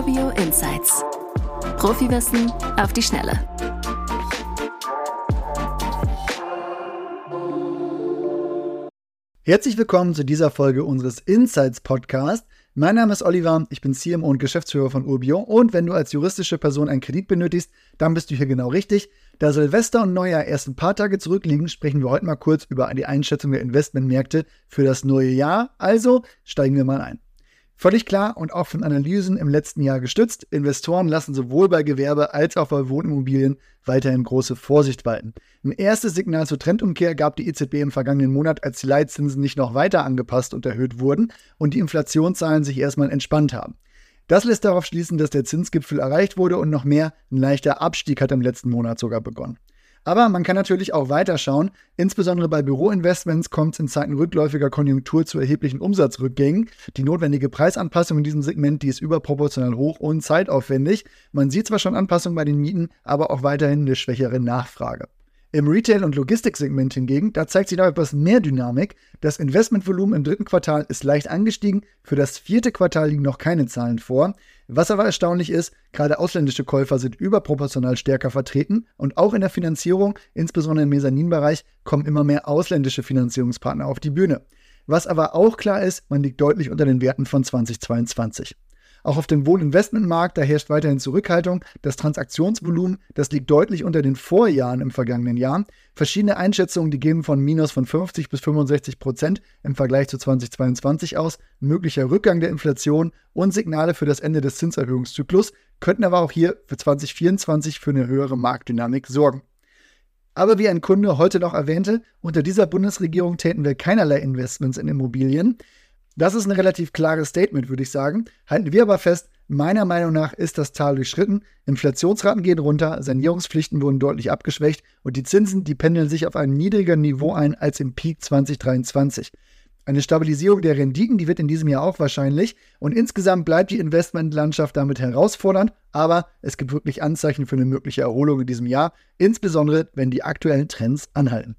Urbio Insights. Profiwissen auf die Schnelle. Herzlich willkommen zu dieser Folge unseres Insights Podcast. Mein Name ist Oliver, ich bin CMO und Geschäftsführer von Urbio und wenn du als juristische Person einen Kredit benötigst, dann bist du hier genau richtig. Da Silvester und Neujahr erst ein paar Tage zurückliegen, sprechen wir heute mal kurz über die Einschätzung der Investmentmärkte für das neue Jahr. Also steigen wir mal ein. Völlig klar und auch von Analysen im letzten Jahr gestützt, Investoren lassen sowohl bei Gewerbe als auch bei Wohnimmobilien weiterhin große Vorsicht walten. Ein erstes Signal zur Trendumkehr gab die EZB im vergangenen Monat, als die Leitzinsen nicht noch weiter angepasst und erhöht wurden und die Inflationszahlen sich erstmal entspannt haben. Das lässt darauf schließen, dass der Zinsgipfel erreicht wurde und noch mehr, ein leichter Abstieg hat im letzten Monat sogar begonnen. Aber man kann natürlich auch weiterschauen. Insbesondere bei Büroinvestments kommt es in Zeiten rückläufiger Konjunktur zu erheblichen Umsatzrückgängen. Die notwendige Preisanpassung in diesem Segment, die ist überproportional hoch und zeitaufwendig. Man sieht zwar schon Anpassungen bei den Mieten, aber auch weiterhin eine schwächere Nachfrage. Im Retail- und Logistiksegment hingegen, da zeigt sich noch etwas mehr Dynamik. Das Investmentvolumen im dritten Quartal ist leicht angestiegen. Für das vierte Quartal liegen noch keine Zahlen vor. Was aber erstaunlich ist, gerade ausländische Käufer sind überproportional stärker vertreten und auch in der Finanzierung, insbesondere im Mezzaninbereich, kommen immer mehr ausländische Finanzierungspartner auf die Bühne. Was aber auch klar ist, man liegt deutlich unter den Werten von 2022. Auch auf dem Wohninvestmentmarkt, da herrscht weiterhin Zurückhaltung. Das Transaktionsvolumen, das liegt deutlich unter den Vorjahren im vergangenen Jahr. Verschiedene Einschätzungen, die geben von minus von 50 bis 65 Prozent im Vergleich zu 2022 aus. Möglicher Rückgang der Inflation und Signale für das Ende des Zinserhöhungszyklus könnten aber auch hier für 2024 für eine höhere Marktdynamik sorgen. Aber wie ein Kunde heute noch erwähnte, unter dieser Bundesregierung täten wir keinerlei Investments in Immobilien. Das ist ein relativ klares Statement, würde ich sagen. Halten wir aber fest, meiner Meinung nach ist das Tal durchschritten. Inflationsraten gehen runter, Sanierungspflichten wurden deutlich abgeschwächt und die Zinsen, die pendeln sich auf einem niedrigeren Niveau ein als im Peak 2023. Eine Stabilisierung der Renditen, die wird in diesem Jahr auch wahrscheinlich. Und insgesamt bleibt die Investmentlandschaft damit herausfordernd, aber es gibt wirklich Anzeichen für eine mögliche Erholung in diesem Jahr, insbesondere wenn die aktuellen Trends anhalten.